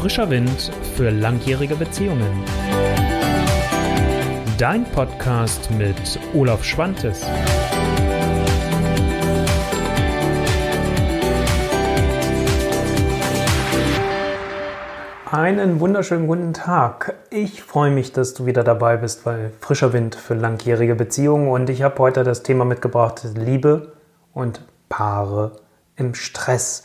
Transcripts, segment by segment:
Frischer Wind für langjährige Beziehungen. Dein Podcast mit Olaf Schwantes. Einen wunderschönen guten Tag. Ich freue mich, dass du wieder dabei bist bei Frischer Wind für langjährige Beziehungen und ich habe heute das Thema mitgebracht Liebe und Paare im Stress.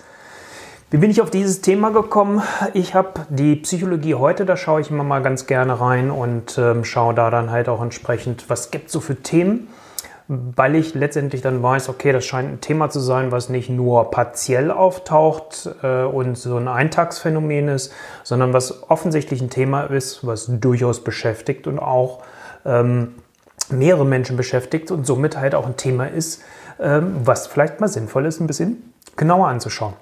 Wie bin ich auf dieses Thema gekommen? Ich habe die Psychologie heute, da schaue ich immer mal ganz gerne rein und ähm, schaue da dann halt auch entsprechend, was gibt es so für Themen, weil ich letztendlich dann weiß, okay, das scheint ein Thema zu sein, was nicht nur partiell auftaucht äh, und so ein Eintagsphänomen ist, sondern was offensichtlich ein Thema ist, was durchaus beschäftigt und auch ähm, mehrere Menschen beschäftigt und somit halt auch ein Thema ist, ähm, was vielleicht mal sinnvoll ist, ein bisschen genauer anzuschauen.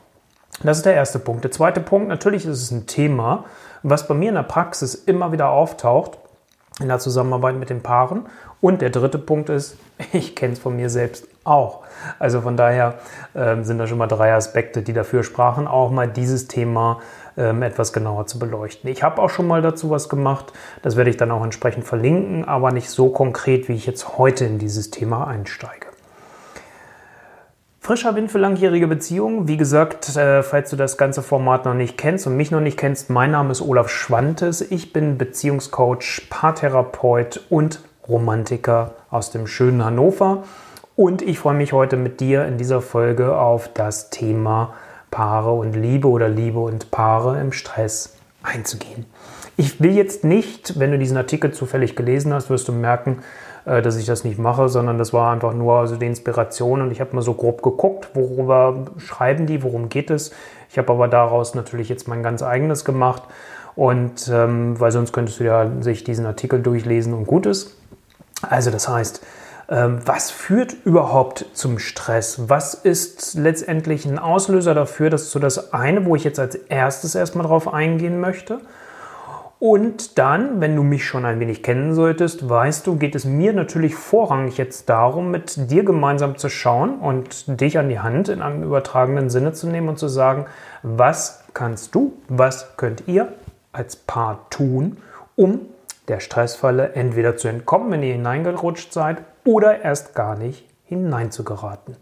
Das ist der erste Punkt. Der zweite Punkt, natürlich ist es ein Thema, was bei mir in der Praxis immer wieder auftaucht, in der Zusammenarbeit mit den Paaren. Und der dritte Punkt ist, ich kenne es von mir selbst auch. Also von daher ähm, sind da schon mal drei Aspekte, die dafür sprachen, auch mal dieses Thema ähm, etwas genauer zu beleuchten. Ich habe auch schon mal dazu was gemacht, das werde ich dann auch entsprechend verlinken, aber nicht so konkret, wie ich jetzt heute in dieses Thema einsteige. Frischer Wind für langjährige Beziehungen. Wie gesagt, äh, falls du das ganze Format noch nicht kennst und mich noch nicht kennst, mein Name ist Olaf Schwantes. Ich bin Beziehungscoach, Paartherapeut und Romantiker aus dem schönen Hannover. Und ich freue mich heute mit dir in dieser Folge auf das Thema Paare und Liebe oder Liebe und Paare im Stress einzugehen. Ich will jetzt nicht, wenn du diesen Artikel zufällig gelesen hast, wirst du merken, dass ich das nicht mache, sondern das war einfach nur also die Inspiration und ich habe mal so grob geguckt, worüber schreiben die, worum geht es. Ich habe aber daraus natürlich jetzt mein ganz eigenes gemacht und ähm, weil sonst könntest du ja sich diesen Artikel durchlesen und gut ist. Also das heißt, ähm, was führt überhaupt zum Stress? Was ist letztendlich ein Auslöser dafür? Das ist so das eine, wo ich jetzt als erstes erstmal drauf eingehen möchte. Und dann, wenn du mich schon ein wenig kennen solltest, weißt du, geht es mir natürlich vorrangig jetzt darum, mit dir gemeinsam zu schauen und dich an die Hand in einem übertragenen Sinne zu nehmen und zu sagen, was kannst du, was könnt ihr als Paar tun, um der Stressfalle entweder zu entkommen, wenn ihr hineingerutscht seid, oder erst gar nicht hineinzugeraten.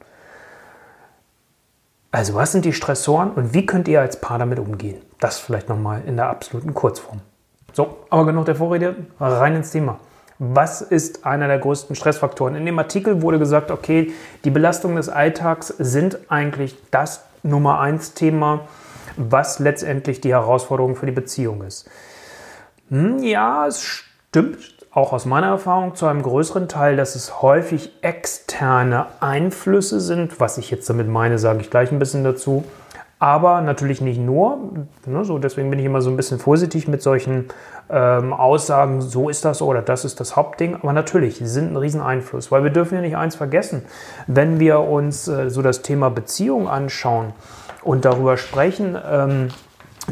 Also was sind die Stressoren und wie könnt ihr als Paar damit umgehen? Das vielleicht nochmal in der absoluten Kurzform. So, aber genug der Vorrede, rein ins Thema. Was ist einer der größten Stressfaktoren? In dem Artikel wurde gesagt, okay, die Belastungen des Alltags sind eigentlich das Nummer eins Thema, was letztendlich die Herausforderung für die Beziehung ist. Hm, ja, es stimmt auch aus meiner Erfahrung zu einem größeren Teil, dass es häufig externe Einflüsse sind. Was ich jetzt damit meine, sage ich gleich ein bisschen dazu. Aber natürlich nicht nur. Ne, so deswegen bin ich immer so ein bisschen vorsichtig mit solchen ähm, Aussagen, so ist das oder das ist das Hauptding. Aber natürlich, sie sind ein Rieseneinfluss, weil wir dürfen ja nicht eins vergessen. Wenn wir uns äh, so das Thema Beziehung anschauen und darüber sprechen, ähm,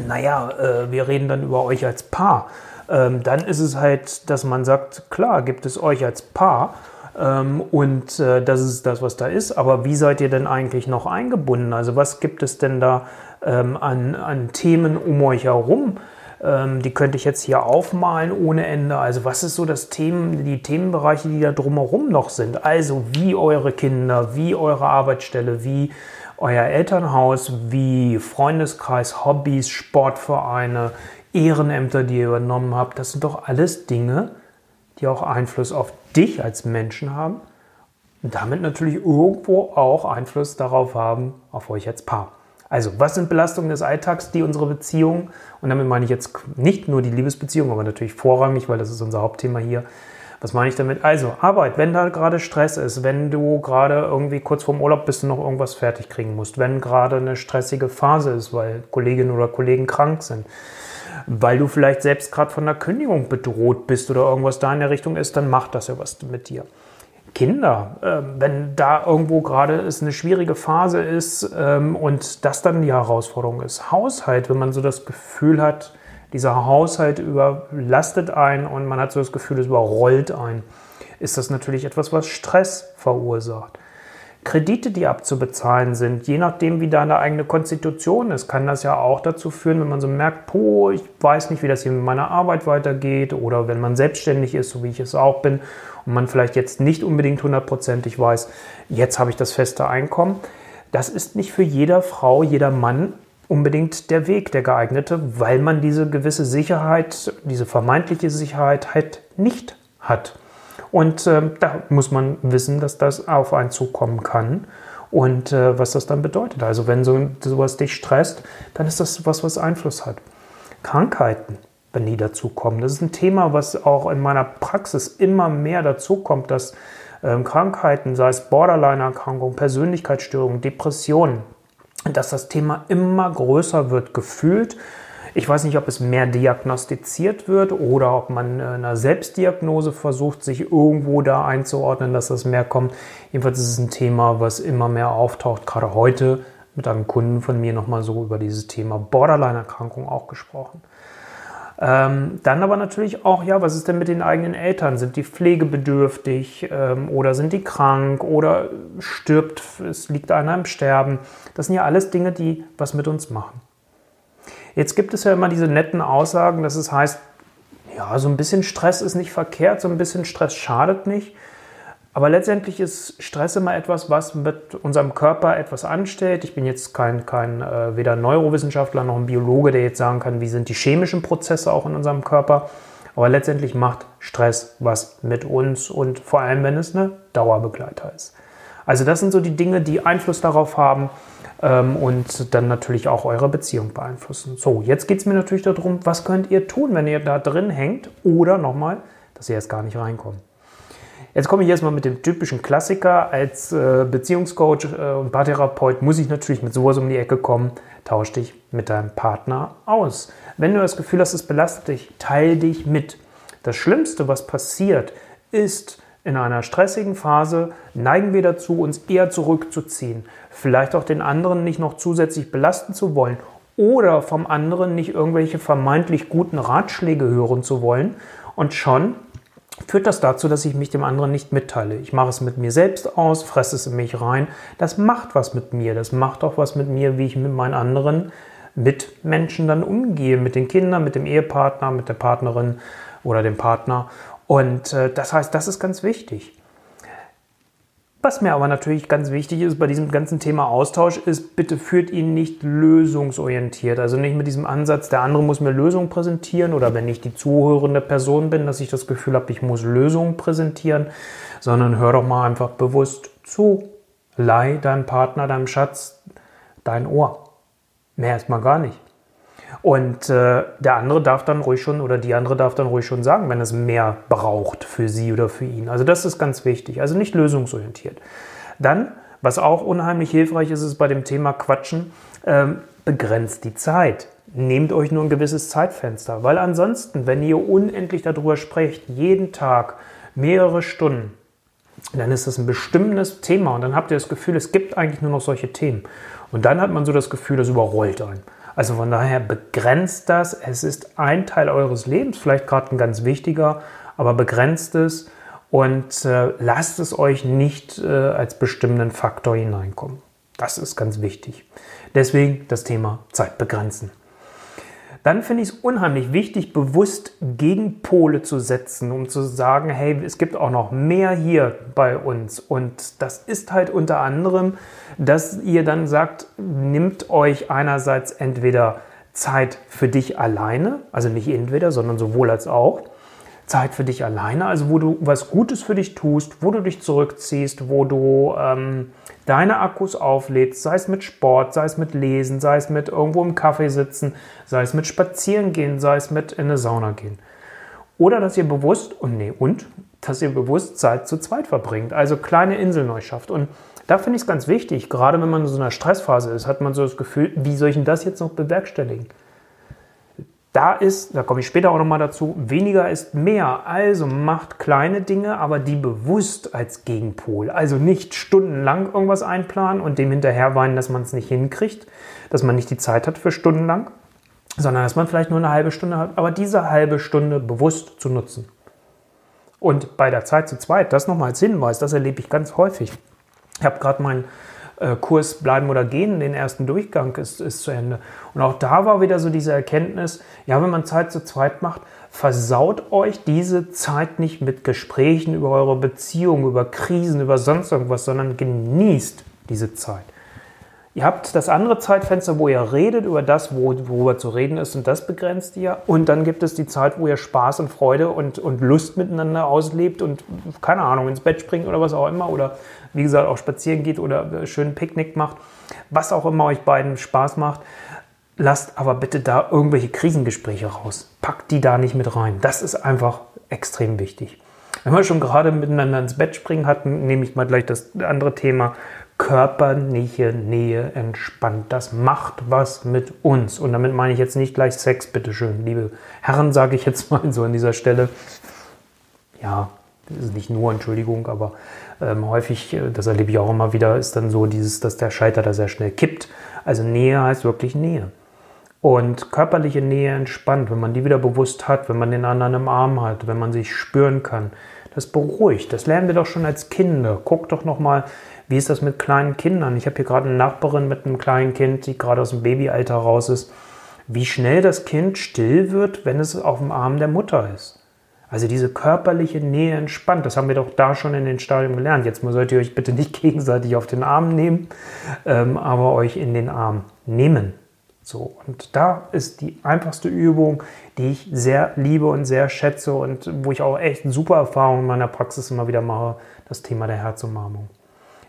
naja, äh, wir reden dann über euch als Paar, ähm, dann ist es halt, dass man sagt, klar, gibt es euch als Paar. Ähm, und äh, das ist das, was da ist. Aber wie seid ihr denn eigentlich noch eingebunden? Also was gibt es denn da ähm, an, an Themen um euch herum? Ähm, die könnte ich jetzt hier aufmalen ohne Ende. Also was ist so das Themen, die Themenbereiche, die da drumherum noch sind? Also wie eure Kinder, wie eure Arbeitsstelle, wie euer Elternhaus, wie Freundeskreis, Hobbys, Sportvereine, Ehrenämter, die ihr übernommen habt. Das sind doch alles Dinge, die auch Einfluss auf dich als Menschen haben und damit natürlich irgendwo auch Einfluss darauf haben, auf euch als Paar. Also, was sind Belastungen des Alltags, die unsere Beziehung, und damit meine ich jetzt nicht nur die Liebesbeziehung, aber natürlich vorrangig, weil das ist unser Hauptthema hier. Was meine ich damit? Also, Arbeit, wenn da gerade Stress ist, wenn du gerade irgendwie kurz vorm Urlaub bist und noch irgendwas fertig kriegen musst, wenn gerade eine stressige Phase ist, weil Kolleginnen oder Kollegen krank sind, weil du vielleicht selbst gerade von der Kündigung bedroht bist oder irgendwas da in der Richtung ist, dann macht das ja was mit dir. Kinder, äh, wenn da irgendwo gerade es eine schwierige Phase ist ähm, und das dann die Herausforderung ist. Haushalt, wenn man so das Gefühl hat, dieser Haushalt überlastet ein und man hat so das Gefühl, es überrollt ein, ist das natürlich etwas, was Stress verursacht. Kredite, die abzubezahlen sind, je nachdem, wie deine eigene Konstitution ist, kann das ja auch dazu führen, wenn man so merkt, po, ich weiß nicht, wie das hier mit meiner Arbeit weitergeht oder wenn man selbstständig ist, so wie ich es auch bin und man vielleicht jetzt nicht unbedingt hundertprozentig weiß, jetzt habe ich das feste Einkommen. Das ist nicht für jeder Frau, jeder Mann unbedingt der Weg, der geeignete, weil man diese gewisse Sicherheit, diese vermeintliche Sicherheit halt nicht hat. Und äh, da muss man wissen, dass das auf einen zukommen kann und äh, was das dann bedeutet. Also wenn so, sowas dich stresst, dann ist das was, was Einfluss hat. Krankheiten, wenn die dazukommen, das ist ein Thema, was auch in meiner Praxis immer mehr dazukommt, dass ähm, Krankheiten, sei es Borderline-Erkrankungen, Persönlichkeitsstörungen, Depressionen, dass das Thema immer größer wird gefühlt ich weiß nicht, ob es mehr diagnostiziert wird oder ob man einer Selbstdiagnose versucht, sich irgendwo da einzuordnen, dass das mehr kommt. Jedenfalls ist es ein Thema, was immer mehr auftaucht. Gerade heute mit einem Kunden von mir nochmal so über dieses Thema Borderline-Erkrankung auch gesprochen. Ähm, dann aber natürlich auch, ja, was ist denn mit den eigenen Eltern? Sind die pflegebedürftig ähm, oder sind die krank oder stirbt, es liegt einer im Sterben? Das sind ja alles Dinge, die was mit uns machen. Jetzt gibt es ja immer diese netten Aussagen, dass es heißt, ja, so ein bisschen Stress ist nicht verkehrt, so ein bisschen Stress schadet nicht. Aber letztendlich ist Stress immer etwas, was mit unserem Körper etwas anstellt. Ich bin jetzt kein, kein äh, weder Neurowissenschaftler noch ein Biologe, der jetzt sagen kann, wie sind die chemischen Prozesse auch in unserem Körper. Aber letztendlich macht Stress was mit uns und vor allem, wenn es eine Dauerbegleiter ist. Also das sind so die Dinge, die Einfluss darauf haben, ähm, und dann natürlich auch eure Beziehung beeinflussen. So, jetzt geht es mir natürlich darum, was könnt ihr tun, wenn ihr da drin hängt oder nochmal, dass ihr jetzt gar nicht reinkommt. Jetzt komme ich erstmal mit dem typischen Klassiker. Als äh, Beziehungscoach äh, und Paartherapeut muss ich natürlich mit sowas um die Ecke kommen. Tausch dich mit deinem Partner aus. Wenn du das Gefühl hast, es belastet dich, teil dich mit. Das Schlimmste, was passiert, ist, in einer stressigen Phase neigen wir dazu, uns eher zurückzuziehen, vielleicht auch den anderen nicht noch zusätzlich belasten zu wollen oder vom anderen nicht irgendwelche vermeintlich guten Ratschläge hören zu wollen. Und schon führt das dazu, dass ich mich dem anderen nicht mitteile. Ich mache es mit mir selbst aus, fresse es in mich rein. Das macht was mit mir. Das macht auch was mit mir, wie ich mit meinen anderen Mitmenschen dann umgehe. Mit den Kindern, mit dem Ehepartner, mit der Partnerin oder dem Partner. Und äh, das heißt, das ist ganz wichtig. Was mir aber natürlich ganz wichtig ist bei diesem ganzen Thema Austausch ist, bitte führt ihn nicht lösungsorientiert. Also nicht mit diesem Ansatz, der andere muss mir Lösungen präsentieren oder wenn ich die zuhörende Person bin, dass ich das Gefühl habe, ich muss Lösungen präsentieren, sondern hör doch mal einfach bewusst zu. Leih deinem Partner, deinem Schatz dein Ohr. Mehr erstmal gar nicht. Und äh, der andere darf dann ruhig schon oder die andere darf dann ruhig schon sagen, wenn es mehr braucht für sie oder für ihn. Also das ist ganz wichtig. Also nicht lösungsorientiert. Dann, was auch unheimlich hilfreich ist, ist bei dem Thema Quatschen, ähm, begrenzt die Zeit. Nehmt euch nur ein gewisses Zeitfenster, weil ansonsten, wenn ihr unendlich darüber sprecht, jeden Tag mehrere Stunden, dann ist das ein bestimmendes Thema und dann habt ihr das Gefühl, es gibt eigentlich nur noch solche Themen. Und dann hat man so das Gefühl, das überrollt einen. Also von daher begrenzt das. Es ist ein Teil eures Lebens, vielleicht gerade ein ganz wichtiger, aber begrenzt es und äh, lasst es euch nicht äh, als bestimmenden Faktor hineinkommen. Das ist ganz wichtig. Deswegen das Thema Zeit begrenzen dann finde ich es unheimlich wichtig, bewusst Gegenpole zu setzen, um zu sagen, hey, es gibt auch noch mehr hier bei uns. Und das ist halt unter anderem, dass ihr dann sagt, nimmt euch einerseits entweder Zeit für dich alleine, also nicht entweder, sondern sowohl als auch. Zeit für dich alleine, also wo du was Gutes für dich tust, wo du dich zurückziehst, wo du ähm, deine Akkus auflädst, sei es mit Sport, sei es mit Lesen, sei es mit irgendwo im Kaffee sitzen, sei es mit Spazieren gehen, sei es mit in eine Sauna gehen. Oder dass ihr bewusst, und nee, und, dass ihr bewusst Zeit zu zweit verbringt, also kleine Inseln schafft. Und da finde ich es ganz wichtig, gerade wenn man in so einer Stressphase ist, hat man so das Gefühl, wie soll ich denn das jetzt noch bewerkstelligen? Da ist, da komme ich später auch nochmal dazu, weniger ist mehr. Also macht kleine Dinge, aber die bewusst als Gegenpol. Also nicht stundenlang irgendwas einplanen und dem hinterher weinen, dass man es nicht hinkriegt, dass man nicht die Zeit hat für stundenlang, sondern dass man vielleicht nur eine halbe Stunde hat, aber diese halbe Stunde bewusst zu nutzen. Und bei der Zeit zu zweit, das nochmal als Hinweis, das erlebe ich ganz häufig. Ich habe gerade meinen Kurs Bleiben oder Gehen, den ersten Durchgang ist, ist zu Ende. Und auch da war wieder so diese Erkenntnis, ja, wenn man Zeit zu zweit macht, versaut euch diese Zeit nicht mit Gesprächen über eure Beziehung, über Krisen, über sonst irgendwas, sondern genießt diese Zeit. Ihr habt das andere Zeitfenster, wo ihr redet über das, wo, worüber zu reden ist, und das begrenzt ihr. Und dann gibt es die Zeit, wo ihr Spaß und Freude und, und Lust miteinander auslebt und, keine Ahnung, ins Bett springt oder was auch immer. Oder wie gesagt, auch spazieren geht oder schön Picknick macht. Was auch immer euch beiden Spaß macht. Lasst aber bitte da irgendwelche Krisengespräche raus. Packt die da nicht mit rein. Das ist einfach extrem wichtig. Wenn wir schon gerade miteinander ins Bett springen hatten, nehme ich mal gleich das andere Thema körperliche Nähe entspannt. Das macht was mit uns. Und damit meine ich jetzt nicht gleich Sex, bitteschön. Liebe Herren, sage ich jetzt mal so an dieser Stelle. Ja, das ist nicht nur Entschuldigung, aber ähm, häufig, äh, das erlebe ich auch immer wieder, ist dann so dieses, dass der Scheiter da sehr schnell kippt. Also Nähe heißt wirklich Nähe. Und körperliche Nähe entspannt, wenn man die wieder bewusst hat, wenn man den anderen im Arm hat, wenn man sich spüren kann. Das beruhigt. Das lernen wir doch schon als Kinder. Guck doch noch mal, wie ist das mit kleinen Kindern? Ich habe hier gerade eine Nachbarin mit einem kleinen Kind, die gerade aus dem Babyalter raus ist. Wie schnell das Kind still wird, wenn es auf dem Arm der Mutter ist. Also diese körperliche Nähe entspannt. Das haben wir doch da schon in den Stadien gelernt. Jetzt solltet ihr euch bitte nicht gegenseitig auf den Arm nehmen, ähm, aber euch in den Arm nehmen. So, und da ist die einfachste Übung, die ich sehr liebe und sehr schätze und wo ich auch echt super Erfahrungen in meiner Praxis immer wieder mache, das Thema der Herzumarmung.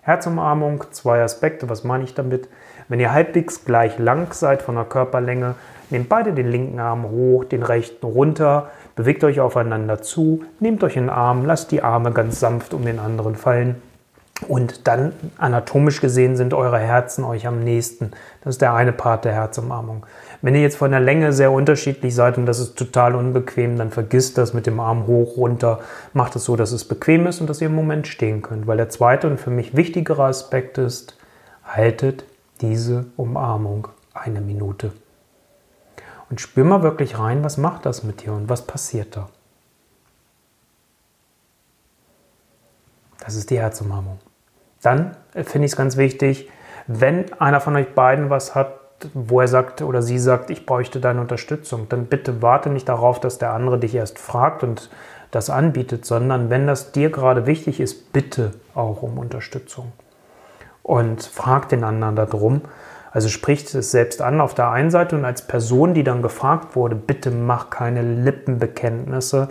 Herzumarmung, zwei Aspekte. Was meine ich damit? Wenn ihr halbwegs gleich lang seid von der Körperlänge, nehmt beide den linken Arm hoch, den rechten runter, bewegt euch aufeinander zu, nehmt euch den Arm, lasst die Arme ganz sanft um den anderen fallen. Und dann anatomisch gesehen sind eure Herzen euch am nächsten. Das ist der eine Part der Herzumarmung. Wenn ihr jetzt von der Länge sehr unterschiedlich seid und das ist total unbequem, dann vergisst das mit dem Arm hoch, runter. Macht es so, dass es bequem ist und dass ihr im Moment stehen könnt. Weil der zweite und für mich wichtigere Aspekt ist, haltet diese Umarmung eine Minute. Und spür mal wirklich rein, was macht das mit dir und was passiert da. Das ist die Herzumarmung. Dann finde ich es ganz wichtig, wenn einer von euch beiden was hat, wo er sagt oder sie sagt, ich bräuchte deine Unterstützung, dann bitte warte nicht darauf, dass der andere dich erst fragt und das anbietet, sondern wenn das dir gerade wichtig ist, bitte auch um Unterstützung. Und frag den anderen darum. Also spricht es selbst an auf der einen Seite und als Person, die dann gefragt wurde, bitte mach keine Lippenbekenntnisse,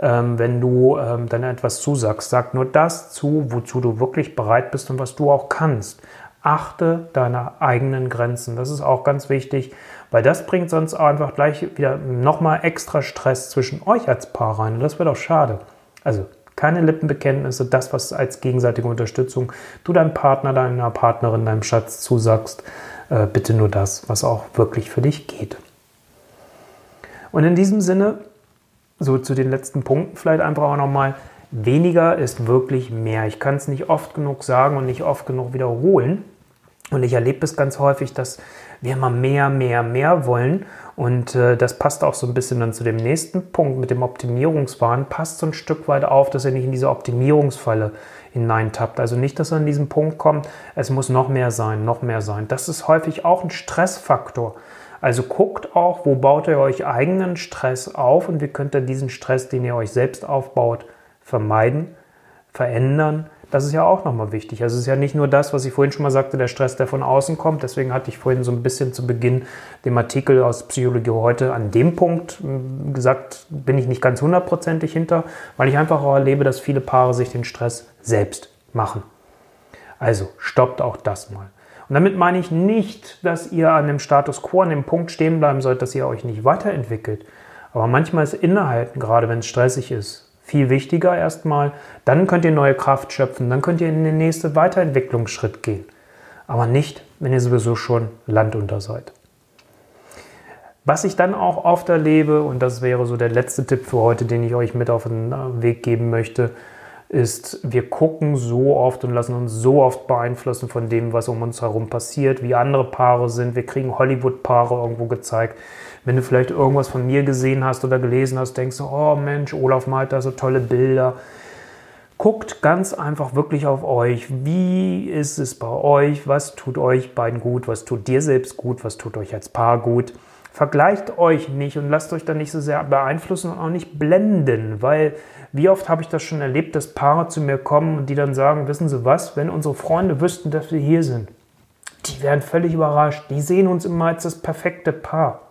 ähm, wenn du ähm, dann etwas zusagst. Sag nur das zu, wozu du wirklich bereit bist und was du auch kannst achte deine eigenen Grenzen. Das ist auch ganz wichtig, weil das bringt sonst einfach gleich wieder nochmal extra Stress zwischen euch als Paar rein. Und das wäre doch schade. Also keine Lippenbekenntnisse, das, was als gegenseitige Unterstützung du deinem Partner, deiner Partnerin, deinem Schatz zusagst, äh, bitte nur das, was auch wirklich für dich geht. Und in diesem Sinne, so zu den letzten Punkten vielleicht einfach auch nochmal, weniger ist wirklich mehr. Ich kann es nicht oft genug sagen und nicht oft genug wiederholen. Und ich erlebe es ganz häufig, dass wir immer mehr, mehr, mehr wollen. Und äh, das passt auch so ein bisschen dann zu dem nächsten Punkt mit dem Optimierungswahn. Passt so ein Stück weit auf, dass ihr nicht in diese Optimierungsfalle hineintappt. Also nicht, dass ihr an diesen Punkt kommt, es muss noch mehr sein, noch mehr sein. Das ist häufig auch ein Stressfaktor. Also guckt auch, wo baut ihr euch eigenen Stress auf und wie könnt ihr diesen Stress, den ihr euch selbst aufbaut, vermeiden, verändern das ist ja auch nochmal wichtig. Also es ist ja nicht nur das, was ich vorhin schon mal sagte, der Stress, der von außen kommt. Deswegen hatte ich vorhin so ein bisschen zu Beginn dem Artikel aus Psychologie heute an dem Punkt hm, gesagt, bin ich nicht ganz hundertprozentig hinter, weil ich einfach auch erlebe, dass viele Paare sich den Stress selbst machen. Also stoppt auch das mal. Und damit meine ich nicht, dass ihr an dem Status quo, an dem Punkt stehen bleiben sollt, dass ihr euch nicht weiterentwickelt. Aber manchmal ist Innehalten, gerade wenn es stressig ist, viel wichtiger erstmal. Dann könnt ihr neue Kraft schöpfen, dann könnt ihr in den nächsten Weiterentwicklungsschritt gehen. Aber nicht, wenn ihr sowieso schon landunter seid. Was ich dann auch oft erlebe, und das wäre so der letzte Tipp für heute, den ich euch mit auf den äh, Weg geben möchte, ist, wir gucken so oft und lassen uns so oft beeinflussen von dem, was um uns herum passiert, wie andere Paare sind. Wir kriegen Hollywood-Paare irgendwo gezeigt wenn du vielleicht irgendwas von mir gesehen hast oder gelesen hast, denkst du, oh Mensch, Olaf malt da so tolle Bilder. Guckt ganz einfach wirklich auf euch. Wie ist es bei euch? Was tut euch beiden gut? Was tut dir selbst gut? Was tut euch als Paar gut? Vergleicht euch nicht und lasst euch da nicht so sehr beeinflussen und auch nicht blenden, weil wie oft habe ich das schon erlebt, dass Paare zu mir kommen und die dann sagen, wissen Sie was, wenn unsere Freunde wüssten, dass wir hier sind, die wären völlig überrascht. Die sehen uns immer als das perfekte Paar.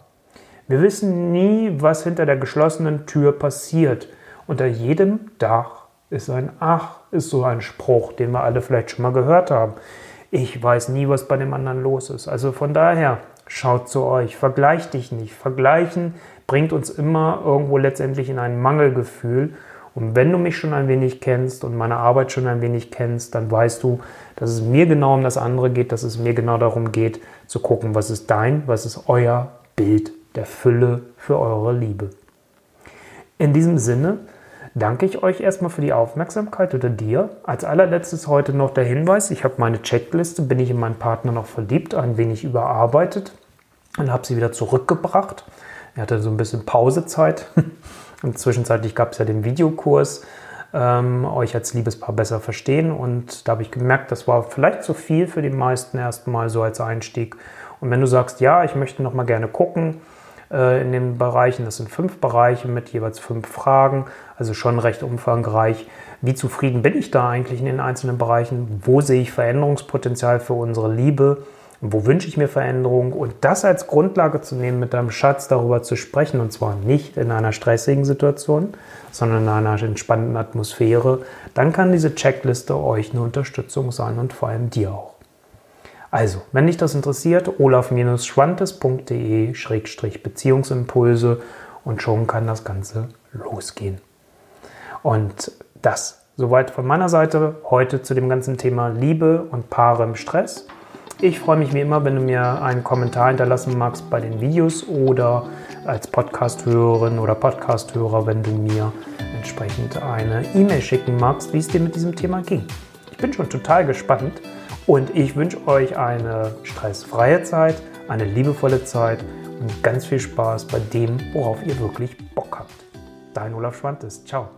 Wir wissen nie, was hinter der geschlossenen Tür passiert. Unter jedem Dach ist ein Ach, ist so ein Spruch, den wir alle vielleicht schon mal gehört haben. Ich weiß nie, was bei dem anderen los ist. Also von daher, schaut zu euch, vergleicht dich nicht. Vergleichen bringt uns immer irgendwo letztendlich in ein Mangelgefühl. Und wenn du mich schon ein wenig kennst und meine Arbeit schon ein wenig kennst, dann weißt du, dass es mir genau um das andere geht, dass es mir genau darum geht, zu gucken, was ist dein, was ist euer Bild der Fülle für eure Liebe. In diesem Sinne danke ich euch erstmal für die Aufmerksamkeit oder dir. Als allerletztes heute noch der Hinweis, ich habe meine Checkliste, bin ich in meinen Partner noch verliebt, ein wenig überarbeitet und habe sie wieder zurückgebracht. Er hatte so ein bisschen Pausezeit. Und zwischenzeitlich gab es ja den Videokurs, ähm, euch als Liebespaar besser verstehen. Und da habe ich gemerkt, das war vielleicht zu viel für die meisten erstmal so als Einstieg. Und wenn du sagst, ja, ich möchte noch mal gerne gucken, äh, in den Bereichen. Das sind fünf Bereiche mit jeweils fünf Fragen, also schon recht umfangreich. Wie zufrieden bin ich da eigentlich in den einzelnen Bereichen? Wo sehe ich Veränderungspotenzial für unsere Liebe? Wo wünsche ich mir Veränderung? Und das als Grundlage zu nehmen, mit deinem Schatz darüber zu sprechen, und zwar nicht in einer stressigen Situation, sondern in einer entspannten Atmosphäre, dann kann diese Checkliste euch eine Unterstützung sein und vor allem dir auch. Also, wenn dich das interessiert, olaf-schwantes.de-beziehungsimpulse und schon kann das Ganze losgehen. Und das soweit von meiner Seite heute zu dem ganzen Thema Liebe und Paare im Stress. Ich freue mich wie immer, wenn du mir einen Kommentar hinterlassen magst bei den Videos oder als Podcast-Hörerin oder Podcast-Hörer, wenn du mir entsprechend eine E-Mail schicken magst, wie es dir mit diesem Thema ging. Ich bin schon total gespannt und ich wünsche euch eine stressfreie Zeit, eine liebevolle Zeit und ganz viel Spaß bei dem, worauf ihr wirklich Bock habt. Dein Olaf Schwantes. Ciao.